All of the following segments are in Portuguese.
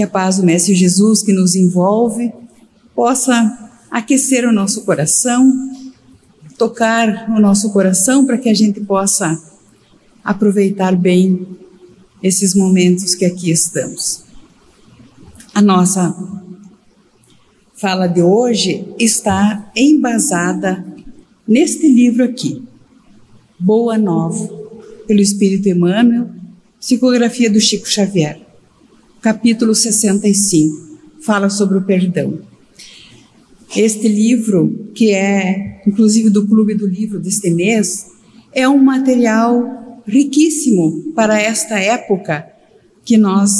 que a paz do Mestre Jesus que nos envolve possa aquecer o nosso coração, tocar o nosso coração para que a gente possa aproveitar bem esses momentos que aqui estamos. A nossa fala de hoje está embasada neste livro aqui, Boa Nova, pelo Espírito Emmanuel, psicografia do Chico Xavier, capítulo 65, fala sobre o perdão. Este livro, que é inclusive do Clube do Livro deste mês, é um material riquíssimo para esta época que nós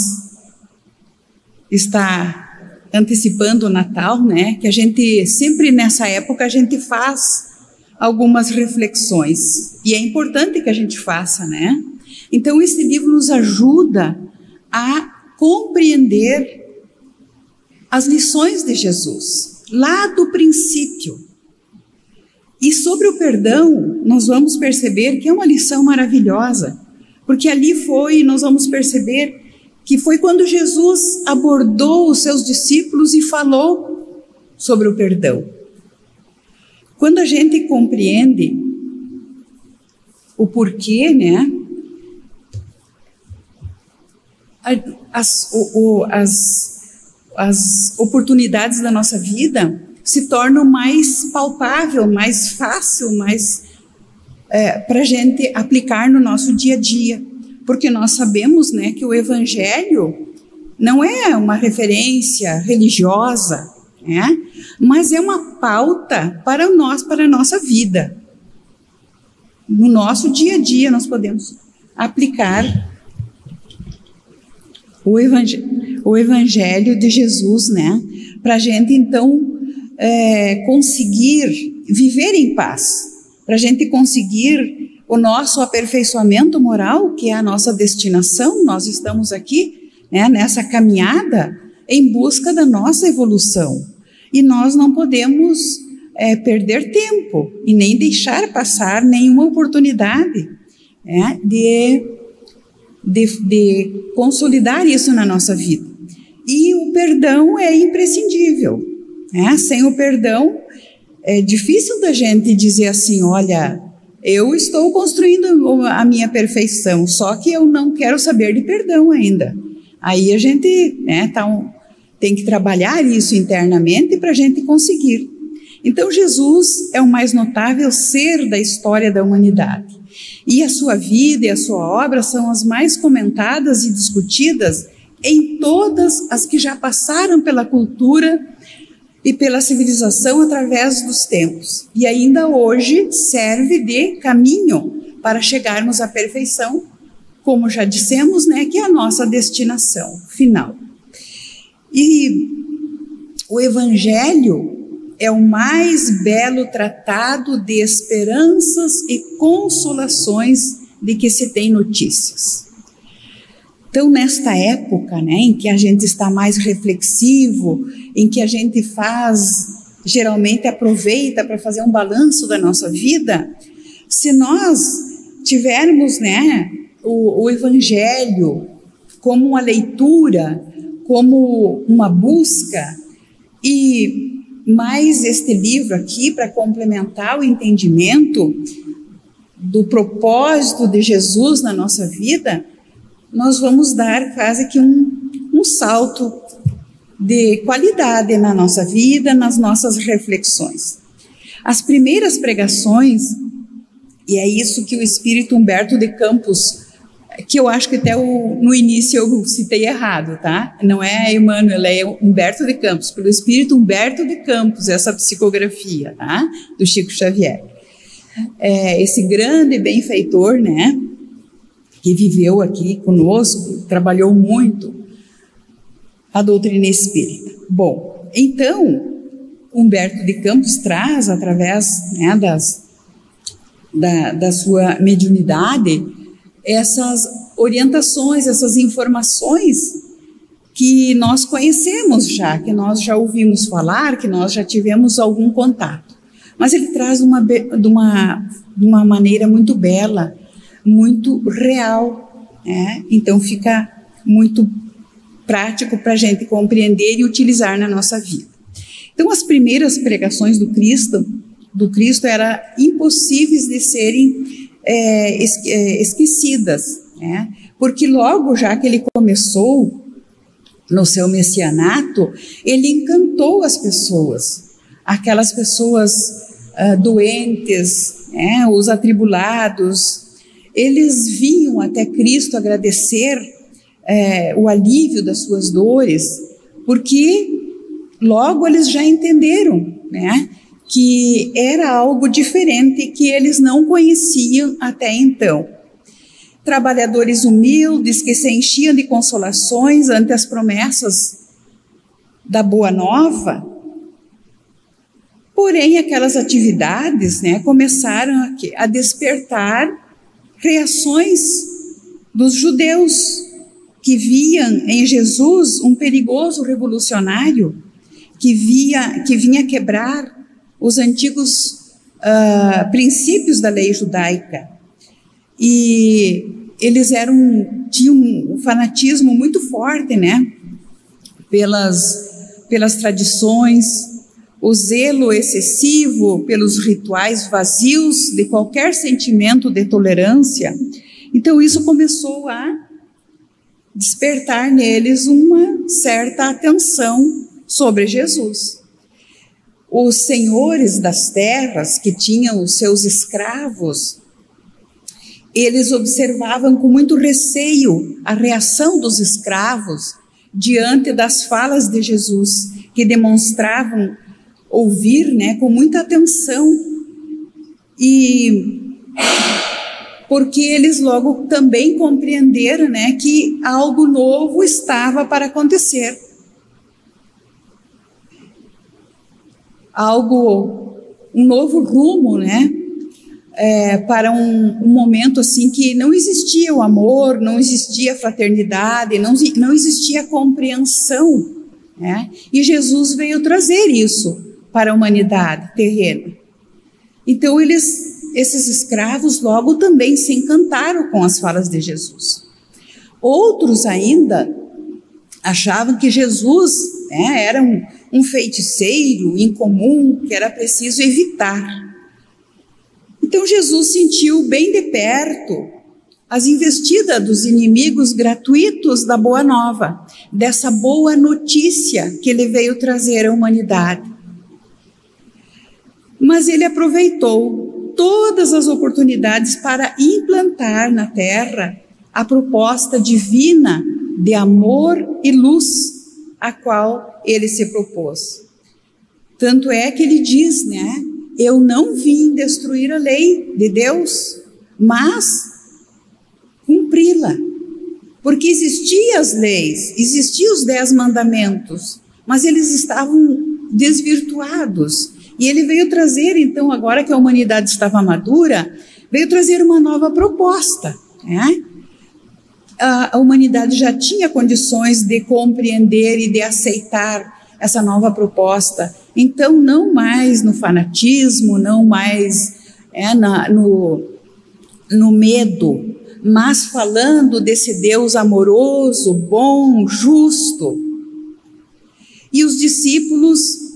está antecipando o Natal, né? Que a gente sempre nessa época a gente faz algumas reflexões e é importante que a gente faça, né? Então esse livro nos ajuda a compreender as lições de Jesus lá do princípio. E sobre o perdão, nós vamos perceber que é uma lição maravilhosa, porque ali foi, nós vamos perceber que foi quando Jesus abordou os seus discípulos e falou sobre o perdão. Quando a gente compreende o porquê, né? As, o, o, as, as oportunidades da nossa vida se tornam mais palpável, mais fácil, mais é, para a gente aplicar no nosso dia a dia porque nós sabemos né, que o Evangelho não é uma referência religiosa, né, mas é uma pauta para nós, para a nossa vida. No nosso dia a dia, nós podemos aplicar o Evangelho, o evangelho de Jesus, né, para a gente então é, conseguir viver em paz, para a gente conseguir o nosso aperfeiçoamento moral, que é a nossa destinação, nós estamos aqui né, nessa caminhada em busca da nossa evolução. E nós não podemos é, perder tempo e nem deixar passar nenhuma oportunidade né, de, de, de consolidar isso na nossa vida. E o perdão é imprescindível. Né? Sem o perdão, é difícil da gente dizer assim: olha, eu estou construindo a minha perfeição, só que eu não quero saber de perdão ainda. Aí a gente né, tá um, tem que trabalhar isso internamente para a gente conseguir. Então, Jesus é o mais notável ser da história da humanidade. E a sua vida e a sua obra são as mais comentadas e discutidas em todas as que já passaram pela cultura e pela civilização através dos tempos. E ainda hoje serve de caminho para chegarmos à perfeição, como já dissemos, né, que é a nossa destinação final. E o evangelho é o mais belo tratado de esperanças e consolações de que se tem notícias. Então, nesta época, né, em que a gente está mais reflexivo, em que a gente faz, geralmente aproveita para fazer um balanço da nossa vida, se nós tivermos, né, o, o Evangelho como uma leitura, como uma busca, e mais este livro aqui para complementar o entendimento do propósito de Jesus na nossa vida, nós vamos dar quase que um, um salto de qualidade na nossa vida, nas nossas reflexões. As primeiras pregações, e é isso que o espírito Humberto de Campos, que eu acho que até o, no início eu citei errado, tá? Não é Emmanuel, é Humberto de Campos, pelo espírito Humberto de Campos, essa psicografia, tá? Do Chico Xavier. É, esse grande benfeitor, né? que viveu aqui conosco, trabalhou muito a doutrina espírita. Bom, então, Humberto de Campos traz, através né, das, da, da sua mediunidade, essas orientações, essas informações que nós conhecemos já, que nós já ouvimos falar, que nós já tivemos algum contato. Mas ele traz uma, de, uma, de uma maneira muito bela muito real. Né? Então fica muito prático para a gente compreender e utilizar na nossa vida. Então, as primeiras pregações do Cristo, do Cristo, eram impossíveis de serem é, é, esquecidas, né? porque logo já que ele começou no seu messianato, ele encantou as pessoas, aquelas pessoas uh, doentes, né? os atribulados, eles vinham até Cristo agradecer é, o alívio das suas dores, porque logo eles já entenderam, né? Que era algo diferente que eles não conheciam até então. Trabalhadores humildes que se enchiam de consolações ante as promessas da boa nova. Porém, aquelas atividades né, começaram a, a despertar reações dos judeus que viam em Jesus um perigoso revolucionário que, via, que vinha quebrar os antigos uh, princípios da lei judaica. E eles eram tinham um fanatismo muito forte, né? Pelas, pelas tradições, o zelo excessivo pelos rituais vazios de qualquer sentimento de tolerância. Então, isso começou a despertar neles uma certa atenção sobre Jesus. Os senhores das terras que tinham os seus escravos, eles observavam com muito receio a reação dos escravos diante das falas de Jesus, que demonstravam ouvir, né, com muita atenção. E porque eles logo também compreenderam, né, que algo novo estava para acontecer. Algo, um novo rumo, né, é, para um, um, momento assim que não existia o amor, não existia fraternidade, não, não existia compreensão, né, e Jesus veio trazer isso para a humanidade terrena. Então eles esses escravos logo também se encantaram com as falas de Jesus. Outros ainda achavam que Jesus né, era um, um feiticeiro incomum que era preciso evitar. Então Jesus sentiu bem de perto as investidas dos inimigos gratuitos da Boa Nova, dessa boa notícia que ele veio trazer à humanidade. Mas ele aproveitou todas as oportunidades para implantar na terra a proposta divina de amor e luz a qual ele se propôs. Tanto é que ele diz, né? Eu não vim destruir a lei de Deus, mas cumpri-la. Porque existiam as leis, existiam os dez mandamentos, mas eles estavam desvirtuados. E ele veio trazer, então, agora que a humanidade estava madura, veio trazer uma nova proposta. Né? A, humanidade já tinha condições de compreender e de aceitar essa nova proposta. Então, não mais no fanatismo, não mais é, na, no, no medo, mas falando desse Deus amoroso, bom, justo. E os discípulos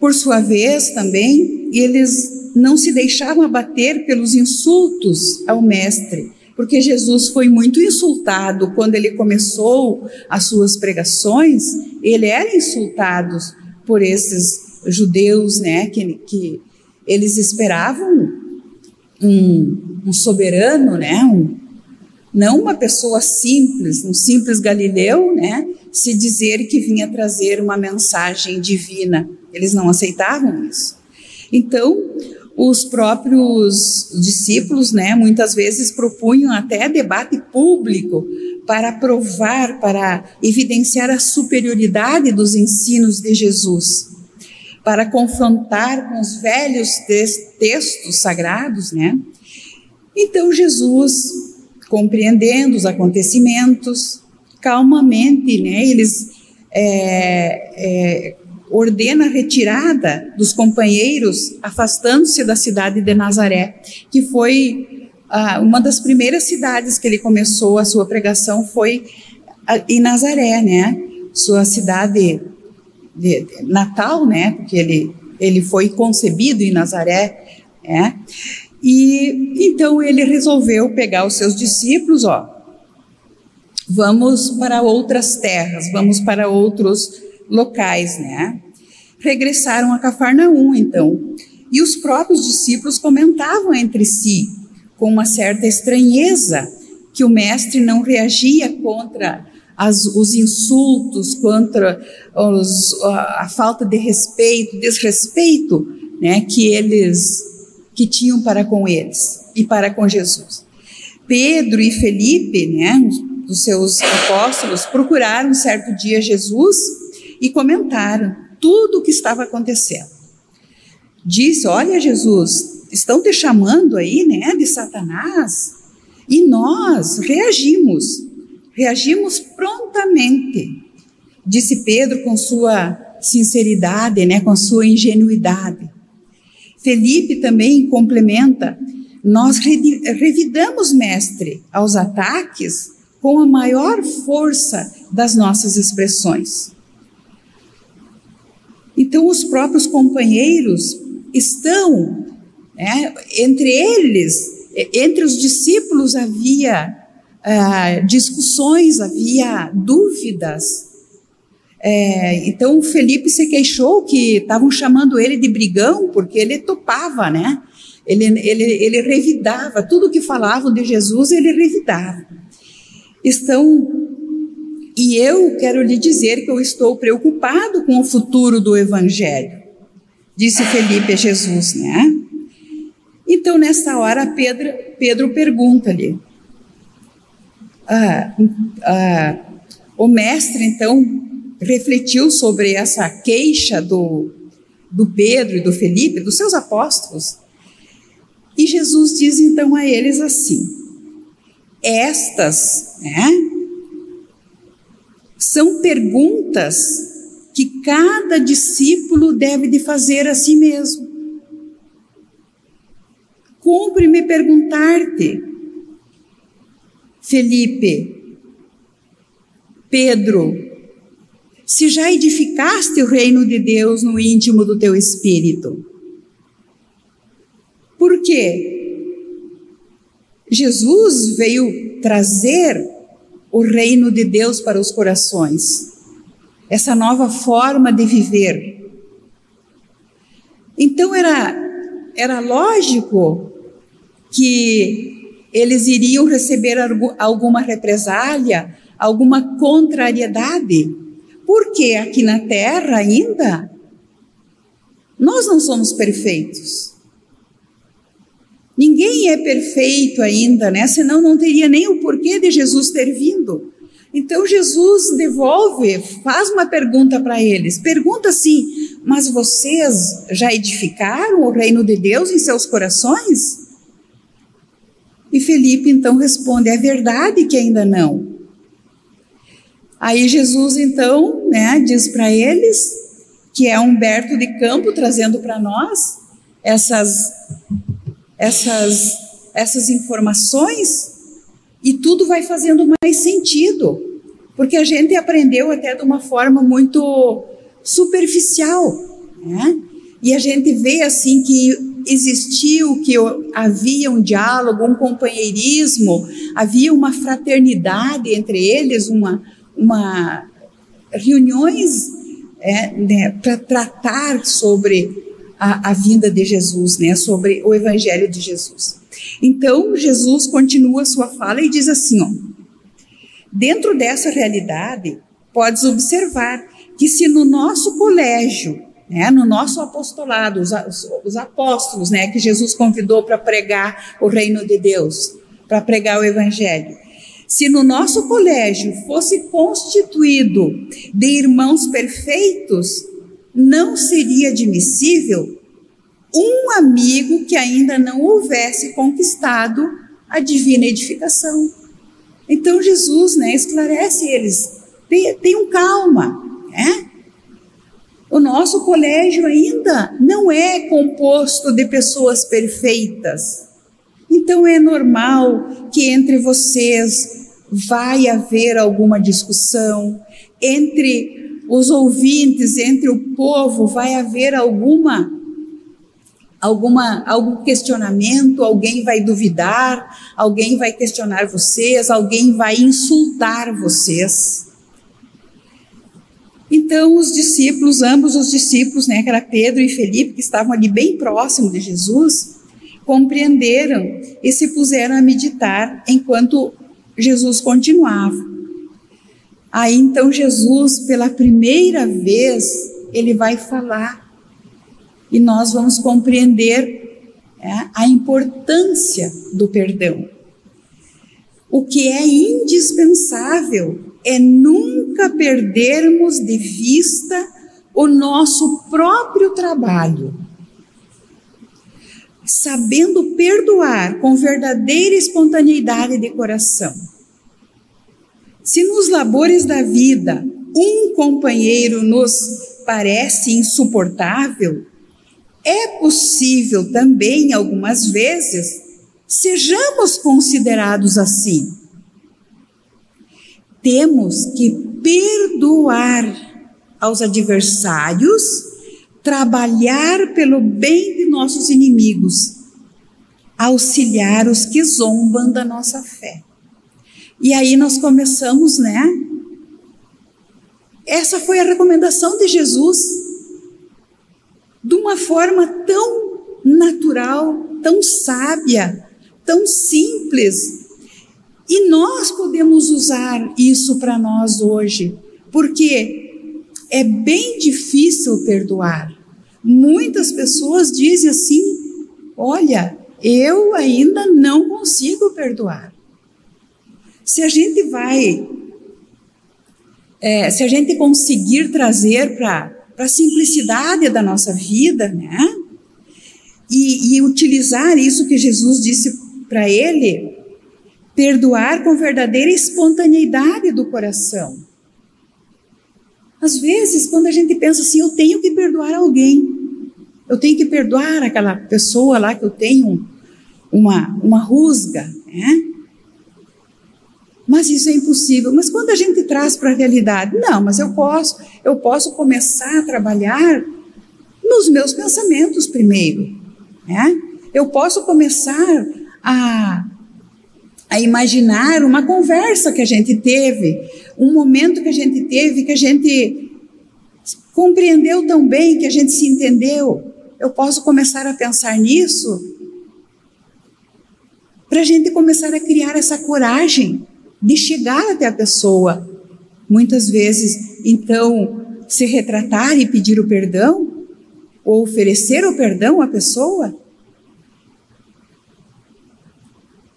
por sua vez, também, eles não se deixavam abater pelos insultos ao Mestre, porque Jesus foi muito insultado quando ele começou as suas pregações, ele era insultado por esses judeus, né, que, que eles esperavam um, um soberano, né, um, não uma pessoa simples, um simples galileu, né, se dizer que vinha trazer uma mensagem divina. Eles não aceitavam isso. Então, os próprios discípulos, né, muitas vezes propunham até debate público para provar, para evidenciar a superioridade dos ensinos de Jesus, para confrontar com os velhos textos sagrados, né? Então Jesus, compreendendo os acontecimentos, calmamente, né? Eles é, é, ordena a retirada dos companheiros, afastando-se da cidade de Nazaré, que foi ah, uma das primeiras cidades que ele começou a sua pregação, foi em Nazaré, né? Sua cidade de, de, natal, né? Porque ele, ele foi concebido em Nazaré, né? E então ele resolveu pegar os seus discípulos, ó, vamos para outras terras, vamos para outros locais, né? Regressaram a Cafarnaum, então, e os próprios discípulos comentavam entre si, com uma certa estranheza, que o mestre não reagia contra as, os insultos, contra os, a, a, falta de respeito, desrespeito, né, que eles que tinham para com eles e para com Jesus. Pedro e Felipe, né, os seus apóstolos, procuraram certo dia Jesus e comentaram tudo o que estava acontecendo. Disse: Olha, Jesus, estão te chamando aí, né, de Satanás? E nós reagimos, reagimos prontamente, disse Pedro com sua sinceridade, né, com sua ingenuidade. Felipe também complementa: nós revidamos, mestre, aos ataques com a maior força das nossas expressões. Então, os próprios companheiros estão, né, entre eles, entre os discípulos havia ah, discussões, havia dúvidas. É, então, Felipe se queixou que estavam chamando ele de brigão, porque ele topava, né? Ele, ele, ele revidava, tudo que falavam de Jesus, ele revidava. Estão e eu quero lhe dizer que eu estou preocupado com o futuro do Evangelho, disse Felipe a Jesus, né? Então, nessa hora, Pedro, Pedro pergunta-lhe: ah, ah, o mestre, então, refletiu sobre essa queixa do, do Pedro e do Felipe, dos seus apóstolos, e Jesus diz então a eles assim: estas, né? São perguntas que cada discípulo deve de fazer a si mesmo. Cumpre-me perguntar-te, Felipe, Pedro, se já edificaste o reino de Deus no íntimo do teu espírito. Por quê? Jesus veio trazer o reino de Deus para os corações, essa nova forma de viver. Então era, era lógico que eles iriam receber alguma represália, alguma contrariedade, porque aqui na terra ainda nós não somos perfeitos. Ninguém é perfeito ainda, né? Senão não teria nem o porquê de Jesus ter vindo. Então Jesus devolve, faz uma pergunta para eles. Pergunta assim: Mas vocês já edificaram o reino de Deus em seus corações? E Felipe então responde: É verdade que ainda não. Aí Jesus então, né, diz para eles que é Humberto de Campo trazendo para nós essas essas, essas informações e tudo vai fazendo mais sentido, porque a gente aprendeu até de uma forma muito superficial, né? E a gente vê assim que existiu, que havia um diálogo, um companheirismo, havia uma fraternidade entre eles, uma, uma reuniões é, né, para tratar sobre a, a vinda de Jesus, né, sobre o Evangelho de Jesus. Então, Jesus continua sua fala e diz assim: ó, dentro dessa realidade, podes observar que se no nosso colégio, né, no nosso apostolado, os, os apóstolos, né, que Jesus convidou para pregar o reino de Deus, para pregar o Evangelho, se no nosso colégio fosse constituído de irmãos perfeitos, não seria admissível um amigo que ainda não houvesse conquistado a divina edificação. Então Jesus, né, esclarece eles, tenham calma, né? O nosso colégio ainda não é composto de pessoas perfeitas. Então é normal que entre vocês vai haver alguma discussão entre os ouvintes, entre o povo, vai haver alguma alguma algum questionamento, alguém vai duvidar, alguém vai questionar vocês, alguém vai insultar vocês. Então os discípulos, ambos os discípulos, né, que era Pedro e Felipe, que estavam ali bem próximo de Jesus, compreenderam e se puseram a meditar enquanto Jesus continuava. Aí então Jesus, pela primeira vez, ele vai falar e nós vamos compreender é, a importância do perdão. O que é indispensável é nunca perdermos de vista o nosso próprio trabalho. Sabendo perdoar com verdadeira espontaneidade de coração. Se nos labores da vida um companheiro nos parece insuportável, é possível também, algumas vezes, sejamos considerados assim. Temos que perdoar aos adversários, trabalhar pelo bem de nossos inimigos, auxiliar os que zombam da nossa fé. E aí nós começamos, né? Essa foi a recomendação de Jesus de uma forma tão natural, tão sábia, tão simples. E nós podemos usar isso para nós hoje, porque é bem difícil perdoar. Muitas pessoas dizem assim: olha, eu ainda não consigo perdoar. Se a gente vai, é, se a gente conseguir trazer para a simplicidade da nossa vida, né? E, e utilizar isso que Jesus disse para ele, perdoar com verdadeira espontaneidade do coração. Às vezes, quando a gente pensa assim, eu tenho que perdoar alguém, eu tenho que perdoar aquela pessoa lá que eu tenho uma, uma rusga, né? Mas isso é impossível. Mas quando a gente traz para a realidade, não, mas eu posso, eu posso começar a trabalhar nos meus pensamentos primeiro, né? Eu posso começar a a imaginar uma conversa que a gente teve, um momento que a gente teve, que a gente compreendeu tão bem, que a gente se entendeu. Eu posso começar a pensar nisso para a gente começar a criar essa coragem de chegar até a pessoa. Muitas vezes, então, se retratar e pedir o perdão, ou oferecer o perdão à pessoa.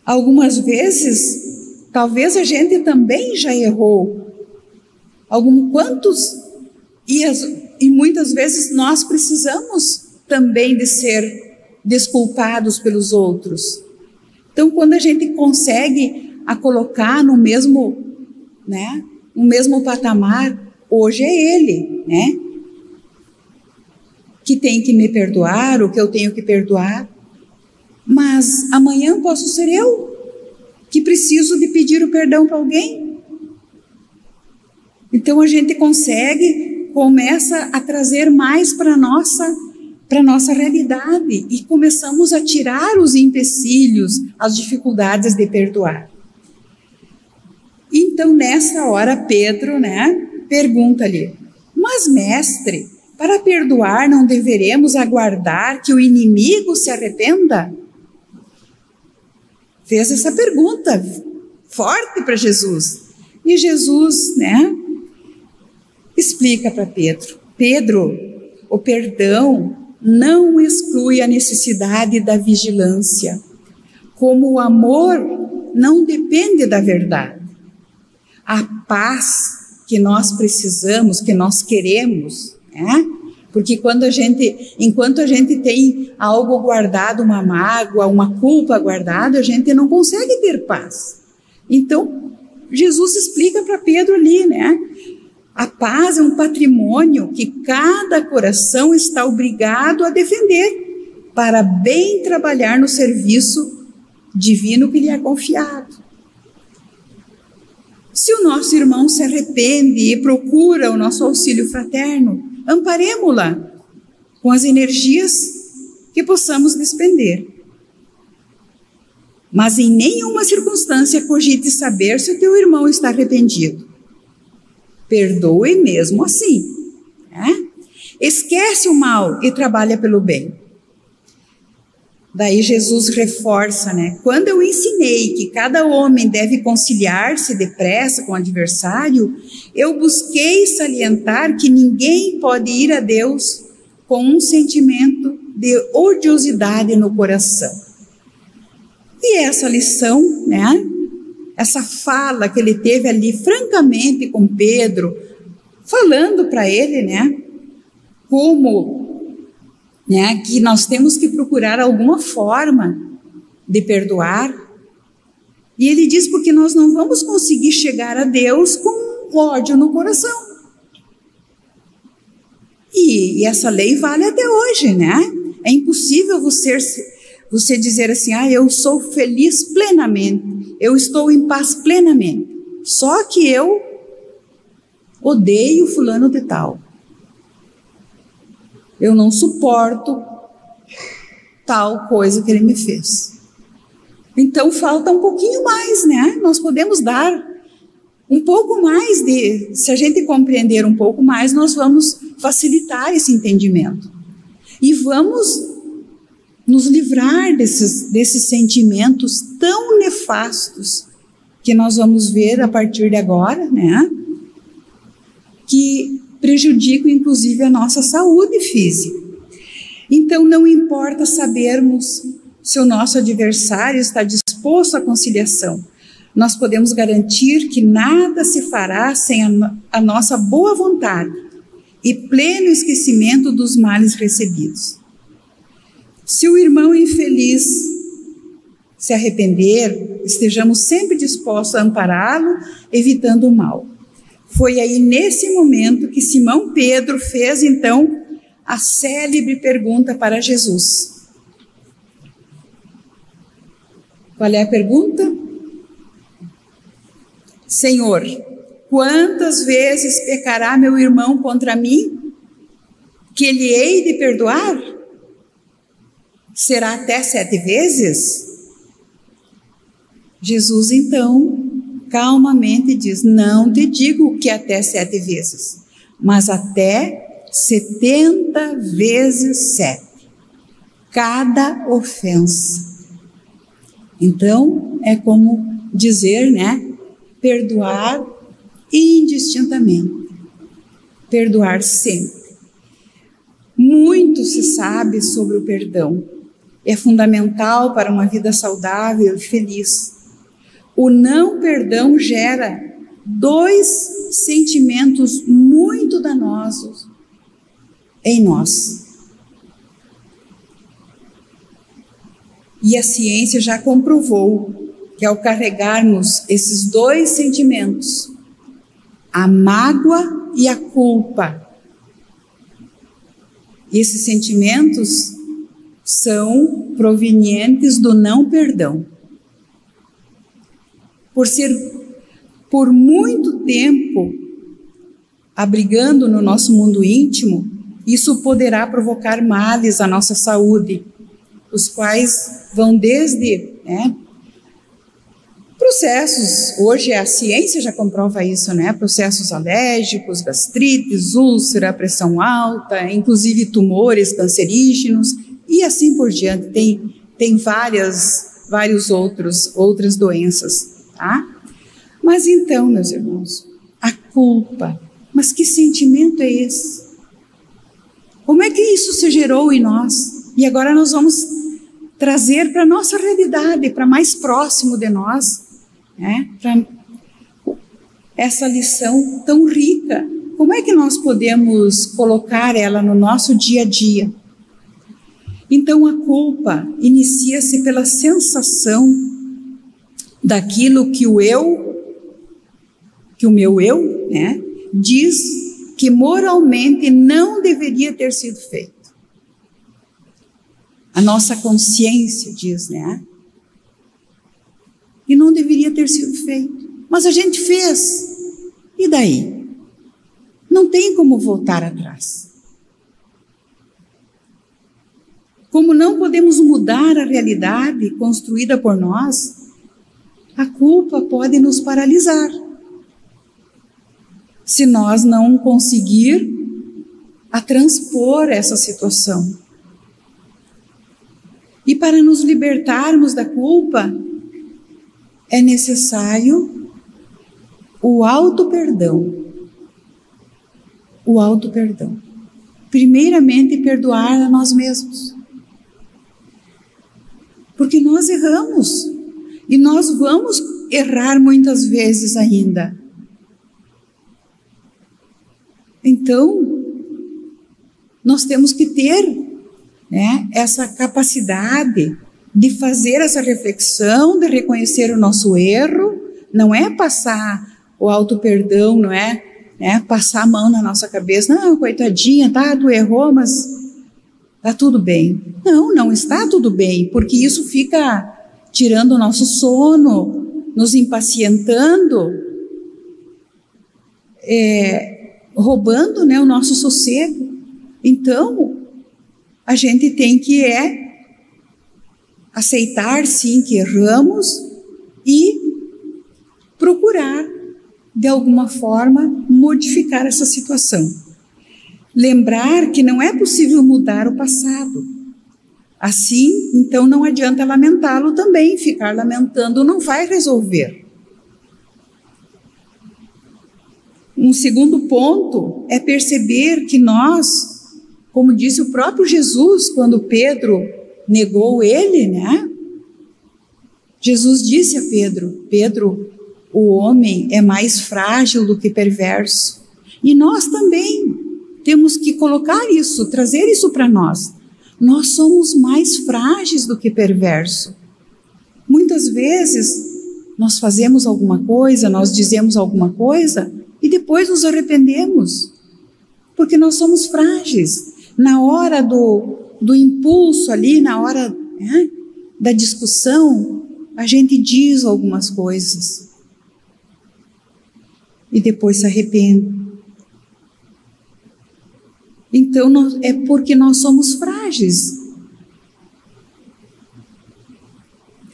Algumas vezes, talvez a gente também já errou. Algum, quantos e, as, e muitas vezes nós precisamos também de ser desculpados pelos outros. Então, quando a gente consegue a colocar no mesmo, né, no mesmo patamar, hoje é ele, né? Que tem que me perdoar, o que eu tenho que perdoar. Mas amanhã posso ser eu que preciso de pedir o perdão para alguém. Então a gente consegue, começa a trazer mais para nossa para nossa realidade e começamos a tirar os empecilhos, as dificuldades de perdoar. Então, nessa hora, Pedro, né, pergunta-lhe: Mas, mestre, para perdoar não deveremos aguardar que o inimigo se arrependa? Fez essa pergunta forte para Jesus. E Jesus, né, explica para Pedro: Pedro, o perdão não exclui a necessidade da vigilância, como o amor não depende da verdade a paz que nós precisamos, que nós queremos, né? Porque quando a gente, enquanto a gente tem algo guardado, uma mágoa, uma culpa guardada, a gente não consegue ter paz. Então, Jesus explica para Pedro ali, né? A paz é um patrimônio que cada coração está obrigado a defender para bem trabalhar no serviço divino que lhe é confiado. Se o nosso irmão se arrepende e procura o nosso auxílio fraterno, amparemos-la com as energias que possamos despender. Mas em nenhuma circunstância cogite saber se o teu irmão está arrependido. Perdoe mesmo assim. Né? Esquece o mal e trabalha pelo bem. Daí Jesus reforça, né? Quando eu ensinei que cada homem deve conciliar-se depressa com o adversário, eu busquei salientar que ninguém pode ir a Deus com um sentimento de odiosidade no coração. E essa lição, né? Essa fala que ele teve ali francamente com Pedro, falando para ele, né? Como né, que nós temos que procurar alguma forma de perdoar. E ele diz porque nós não vamos conseguir chegar a Deus com ódio no coração. E, e essa lei vale até hoje, né? É impossível você, você dizer assim, ah, eu sou feliz plenamente, eu estou em paz plenamente. Só que eu odeio fulano de tal eu não suporto tal coisa que ele me fez. Então falta um pouquinho mais, né? Nós podemos dar um pouco mais de, se a gente compreender um pouco mais, nós vamos facilitar esse entendimento. E vamos nos livrar desses, desses sentimentos tão nefastos que nós vamos ver a partir de agora, né? Que prejudicam inclusive a nossa saúde física. Então, não importa sabermos se o nosso adversário está disposto à conciliação, nós podemos garantir que nada se fará sem a, a nossa boa vontade e pleno esquecimento dos males recebidos. Se o irmão infeliz se arrepender, estejamos sempre dispostos a ampará-lo, evitando o mal. Foi aí nesse momento que Simão Pedro fez então a célebre pergunta para Jesus. Qual é a pergunta? Senhor, quantas vezes pecará meu irmão contra mim? Que ele hei de perdoar? Será até sete vezes? Jesus então calmamente diz: Não te digo que até sete vezes, mas até setenta vezes sete, cada ofensa. Então, é como dizer, né? Perdoar indistintamente, perdoar sempre. Muito se sabe sobre o perdão. É fundamental para uma vida saudável e feliz. O não perdão gera dois sentimentos muito danosos em nós. E a ciência já comprovou que ao carregarmos esses dois sentimentos, a mágoa e a culpa, esses sentimentos são provenientes do não perdão por ser por muito tempo abrigando no nosso mundo íntimo, isso poderá provocar males à nossa saúde, os quais vão desde né, processos, hoje a ciência já comprova isso, né? Processos alérgicos, gastrites, úlcera, pressão alta, inclusive tumores cancerígenos e assim por diante. Tem, tem várias, vários outros, outras doenças tá? Mas então, meus irmãos, a culpa, mas que sentimento é esse? Como é que isso se gerou em nós? E agora nós vamos trazer para a nossa realidade, para mais próximo de nós, né? Para essa lição tão rica. Como é que nós podemos colocar ela no nosso dia a dia? Então a culpa inicia-se pela sensação daquilo que o eu, que o meu eu, né, diz que moralmente não deveria ter sido feito. A nossa consciência diz, né? E não deveria ter sido feito. Mas a gente fez. E daí? Não tem como voltar atrás. Como não podemos mudar a realidade construída por nós, a culpa pode nos paralisar. Se nós não conseguir a transpor essa situação. E para nos libertarmos da culpa, é necessário o auto-perdão. O auto-perdão. Primeiramente, perdoar a nós mesmos. Porque nós erramos. E nós vamos errar muitas vezes ainda. Então, nós temos que ter né, essa capacidade de fazer essa reflexão, de reconhecer o nosso erro, não é passar o auto perdão, não é, é passar a mão na nossa cabeça, não, coitadinha, tá, tu errou, mas tá tudo bem. Não, não está tudo bem, porque isso fica tirando o nosso sono, nos impacientando, é, roubando né, o nosso sossego. Então, a gente tem que é aceitar sim que erramos e procurar de alguma forma modificar essa situação. Lembrar que não é possível mudar o passado. Assim, então não adianta lamentá-lo também, ficar lamentando não vai resolver. Um segundo ponto é perceber que nós como disse o próprio Jesus quando Pedro negou ele, né? Jesus disse a Pedro: Pedro, o homem é mais frágil do que perverso. E nós também temos que colocar isso, trazer isso para nós. Nós somos mais frágeis do que perverso. Muitas vezes nós fazemos alguma coisa, nós dizemos alguma coisa e depois nos arrependemos, porque nós somos frágeis na hora do, do impulso ali, na hora né, da discussão, a gente diz algumas coisas e depois se arrepende. Então nós, é porque nós somos frágeis.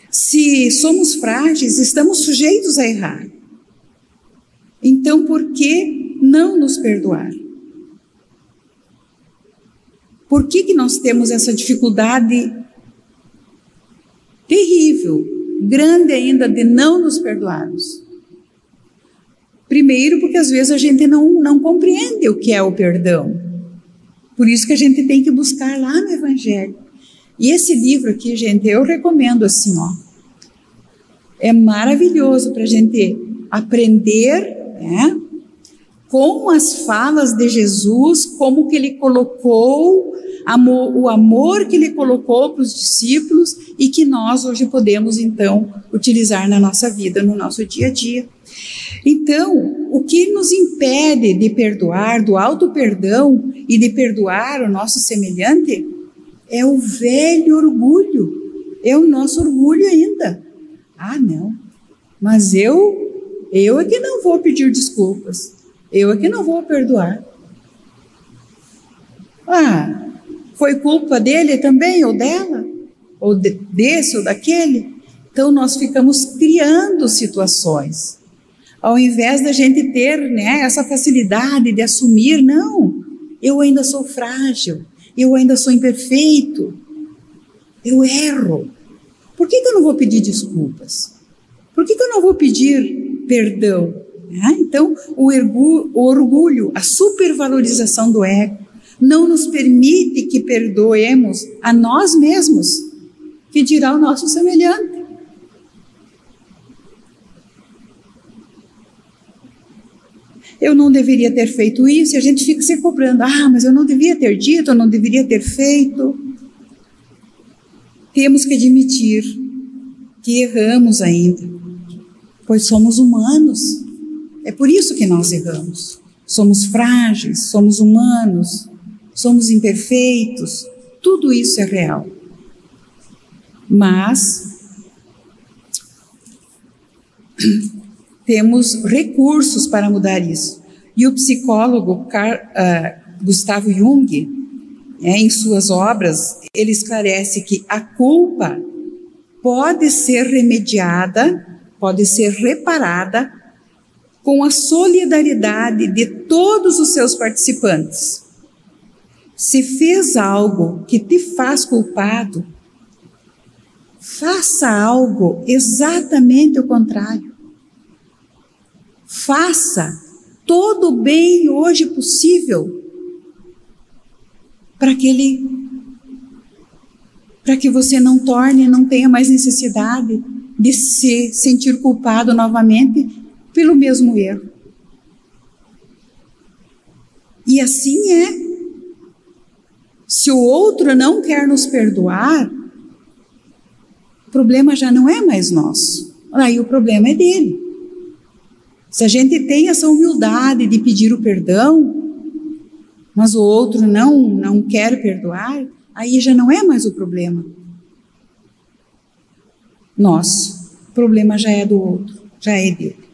Se somos frágeis, estamos sujeitos a errar. Então por que não nos perdoar? Por que, que nós temos essa dificuldade terrível, grande ainda, de não nos perdoarmos? Primeiro, porque às vezes a gente não, não compreende o que é o perdão. Por isso que a gente tem que buscar lá no Evangelho. E esse livro aqui, gente, eu recomendo assim, ó. É maravilhoso para a gente aprender, né? com as falas de Jesus, como que ele colocou amor, o amor que ele colocou para os discípulos e que nós hoje podemos então utilizar na nossa vida, no nosso dia a dia. Então, o que nos impede de perdoar, do alto perdão e de perdoar o nosso semelhante é o velho orgulho, é o nosso orgulho ainda. Ah, não, mas eu, eu é que não vou pedir desculpas. Eu aqui não vou perdoar. Ah, foi culpa dele também, ou dela, ou de, desse ou daquele. Então nós ficamos criando situações. Ao invés da gente ter né, essa facilidade de assumir, não, eu ainda sou frágil, eu ainda sou imperfeito, eu erro. Por que, que eu não vou pedir desculpas? Por que, que eu não vou pedir perdão? Né? Então, o, o orgulho, a supervalorização do ego, não nos permite que perdoemos a nós mesmos, que dirá o nosso semelhante. Eu não deveria ter feito isso, e a gente fica se cobrando. Ah, mas eu não devia ter dito, eu não deveria ter feito. Temos que admitir que erramos ainda, pois somos humanos. É por isso que nós erramos. Somos frágeis, somos humanos, somos imperfeitos, tudo isso é real. Mas temos recursos para mudar isso. E o psicólogo Carl, uh, Gustavo Jung, é, em suas obras, ele esclarece que a culpa pode ser remediada, pode ser reparada com a solidariedade de todos os seus participantes. Se fez algo que te faz culpado, faça algo exatamente o contrário. Faça todo o bem hoje possível para que ele para que você não torne, não tenha mais necessidade de se sentir culpado novamente pelo mesmo erro. E assim é. Se o outro não quer nos perdoar, o problema já não é mais nosso. Aí o problema é dele. Se a gente tem essa humildade de pedir o perdão, mas o outro não não quer perdoar, aí já não é mais o problema. Nosso. O problema já é do outro, já é dele.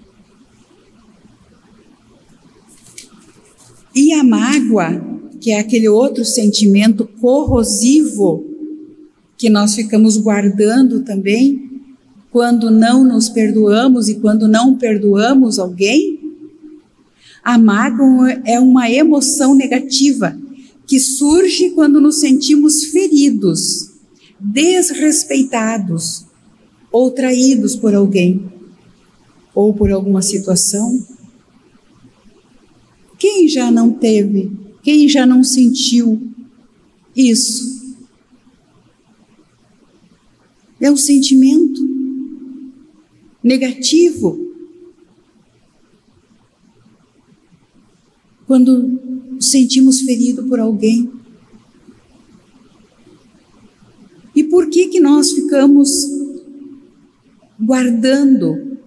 E a mágoa, que é aquele outro sentimento corrosivo que nós ficamos guardando também, quando não nos perdoamos e quando não perdoamos alguém? A mágoa é uma emoção negativa que surge quando nos sentimos feridos, desrespeitados ou traídos por alguém ou por alguma situação. Quem já não teve, quem já não sentiu isso? É um sentimento negativo. Quando sentimos ferido por alguém. E por que que nós ficamos guardando?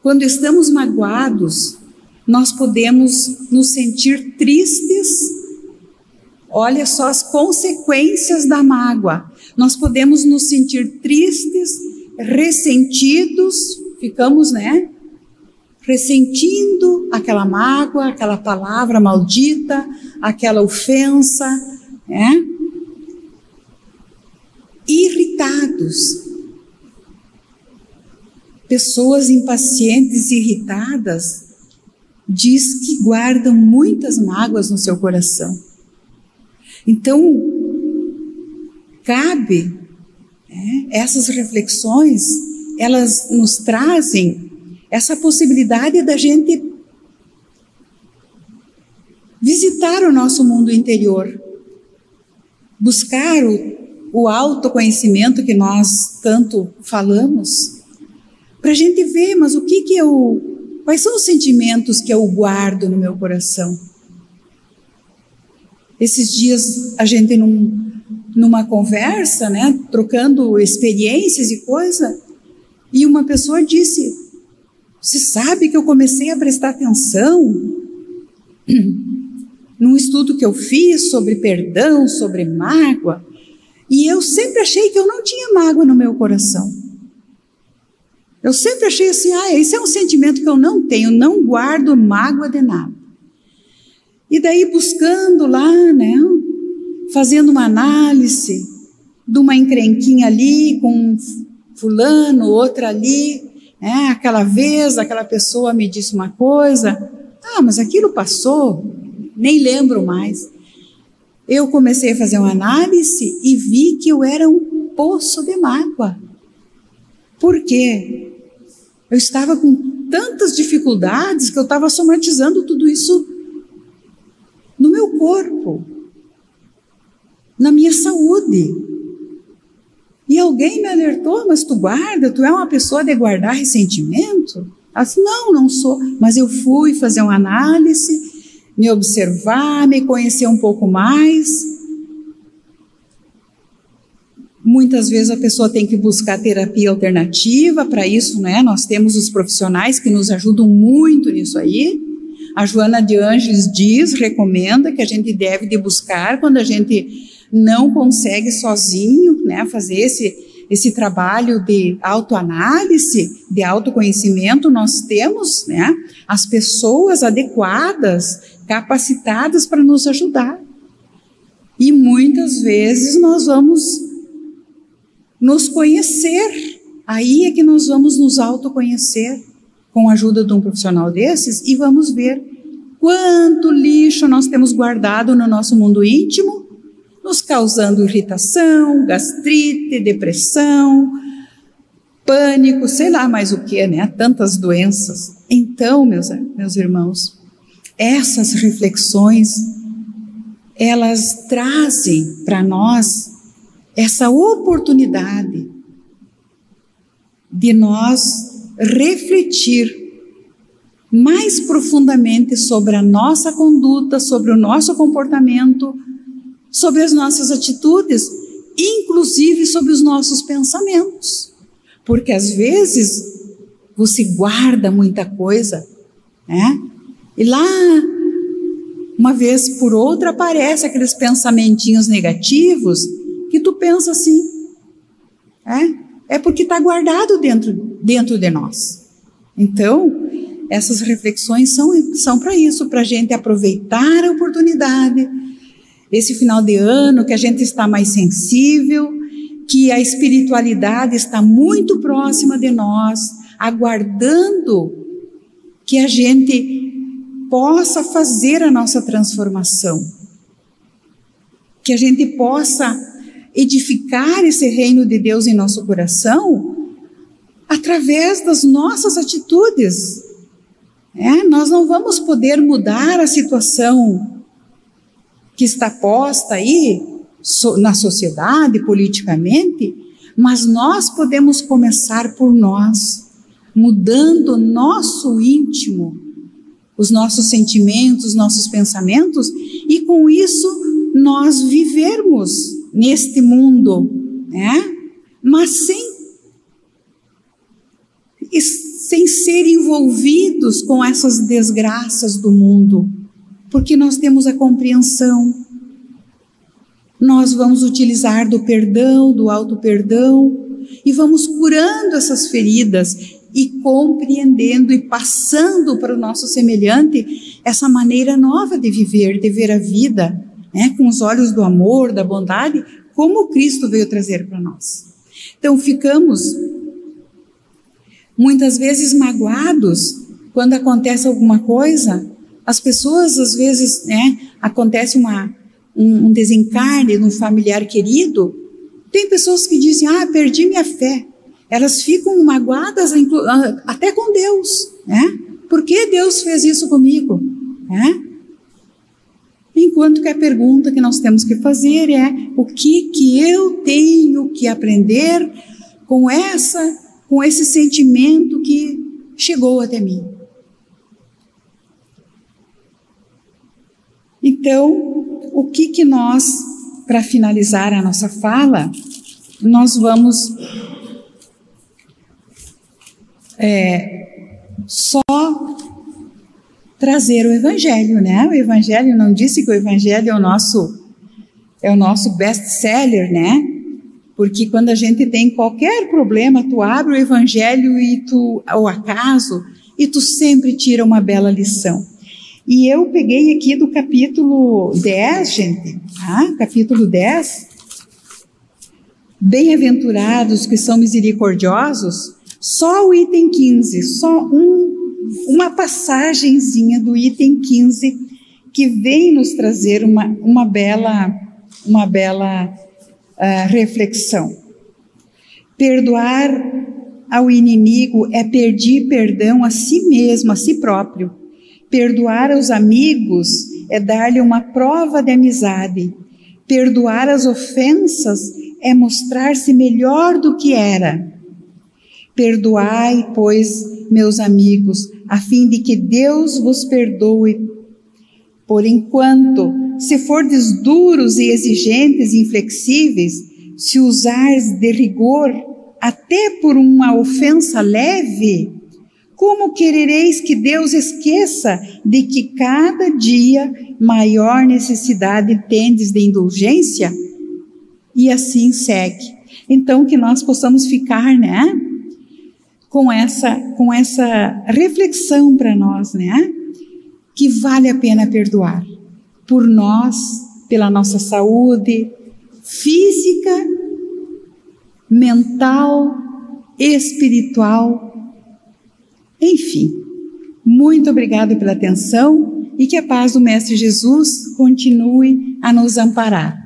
Quando estamos magoados, nós podemos nos sentir tristes. Olha só as consequências da mágoa. Nós podemos nos sentir tristes, ressentidos, ficamos, né? Ressentindo aquela mágoa, aquela palavra maldita, aquela ofensa, né? Irritados. Pessoas impacientes irritadas diz que guardam muitas mágoas no seu coração. Então, cabe? Essas reflexões, elas nos trazem essa possibilidade da gente visitar o nosso mundo interior, buscar o, o autoconhecimento que nós tanto falamos, para a gente ver, mas o que que eu, quais são os sentimentos que eu guardo no meu coração? Esses dias a gente não numa conversa, né, trocando experiências e coisa, e uma pessoa disse: "Você sabe que eu comecei a prestar atenção num estudo que eu fiz sobre perdão, sobre mágoa, e eu sempre achei que eu não tinha mágoa no meu coração. Eu sempre achei assim, ah, esse é um sentimento que eu não tenho, não guardo mágoa de nada. E daí buscando lá, né, fazendo uma análise de uma encrenquinha ali com fulano, outra ali, né? aquela vez aquela pessoa me disse uma coisa, ah, mas aquilo passou, nem lembro mais. Eu comecei a fazer uma análise e vi que eu era um poço de mágoa. Por quê? Eu estava com tantas dificuldades que eu estava somatizando tudo isso no meu corpo na minha saúde. E alguém me alertou, mas tu guarda, tu é uma pessoa de guardar ressentimento? Disse, não, não sou. Mas eu fui fazer uma análise, me observar, me conhecer um pouco mais. Muitas vezes a pessoa tem que buscar terapia alternativa, para isso, né? Nós temos os profissionais que nos ajudam muito nisso aí. A Joana de Ângeles diz, recomenda que a gente deve de buscar quando a gente não consegue sozinho, né, fazer esse esse trabalho de autoanálise, de autoconhecimento, nós temos né, as pessoas adequadas, capacitadas para nos ajudar. E muitas vezes nós vamos nos conhecer, aí é que nós vamos nos autoconhecer com a ajuda de um profissional desses e vamos ver quanto lixo nós temos guardado no nosso mundo íntimo nos causando irritação, gastrite, depressão, pânico, sei lá mais o que, né? Tantas doenças. Então, meus, meus irmãos, essas reflexões, elas trazem para nós essa oportunidade de nós refletir mais profundamente sobre a nossa conduta, sobre o nosso comportamento, sobre as nossas atitudes, inclusive sobre os nossos pensamentos. Porque às vezes você guarda muita coisa, né? E lá, uma vez por outra, aparece aqueles pensamentinhos negativos que tu pensa assim, é, é porque está guardado dentro, dentro de nós. Então, essas reflexões são, são para isso, para a gente aproveitar a oportunidade esse final de ano que a gente está mais sensível, que a espiritualidade está muito próxima de nós, aguardando que a gente possa fazer a nossa transformação, que a gente possa edificar esse reino de Deus em nosso coração através das nossas atitudes. É, nós não vamos poder mudar a situação que está posta aí na sociedade, politicamente, mas nós podemos começar por nós, mudando nosso íntimo, os nossos sentimentos, nossos pensamentos, e com isso nós vivermos neste mundo, né? Mas sem sem ser envolvidos com essas desgraças do mundo porque nós temos a compreensão. Nós vamos utilizar do perdão, do auto-perdão, e vamos curando essas feridas e compreendendo e passando para o nosso semelhante essa maneira nova de viver, de ver a vida, né, com os olhos do amor, da bondade, como Cristo veio trazer para nós. Então ficamos muitas vezes magoados quando acontece alguma coisa as pessoas, às vezes, né, acontece uma, um, um desencarne de um familiar querido, tem pessoas que dizem, ah, perdi minha fé. Elas ficam magoadas ah, até com Deus, né? Por que Deus fez isso comigo? Né? Enquanto que a pergunta que nós temos que fazer é: o que que eu tenho que aprender com essa, com esse sentimento que chegou até mim? Então, o que que nós, para finalizar a nossa fala, nós vamos é, só trazer o Evangelho, né? O Evangelho não disse que o Evangelho é o nosso é o nosso best-seller, né? Porque quando a gente tem qualquer problema, tu abre o Evangelho e tu, ao acaso, e tu sempre tira uma bela lição. E eu peguei aqui do capítulo 10, gente, tá? capítulo 10. Bem-aventurados que são misericordiosos, só o item 15, só um, uma passagenzinha do item 15 que vem nos trazer uma, uma bela, uma bela uh, reflexão. Perdoar ao inimigo é pedir perdão a si mesmo, a si próprio Perdoar aos amigos é dar-lhe uma prova de amizade. Perdoar as ofensas é mostrar-se melhor do que era. Perdoai, pois, meus amigos, a fim de que Deus vos perdoe. Por enquanto, se fordes duros e exigentes e inflexíveis, se usares de rigor até por uma ofensa leve, como querereis que Deus esqueça de que cada dia maior necessidade tendes de indulgência? E assim segue. Então que nós possamos ficar, né, com essa com essa reflexão para nós, né, que vale a pena perdoar por nós, pela nossa saúde física, mental, espiritual, enfim. Muito obrigado pela atenção e que a paz do Mestre Jesus continue a nos amparar.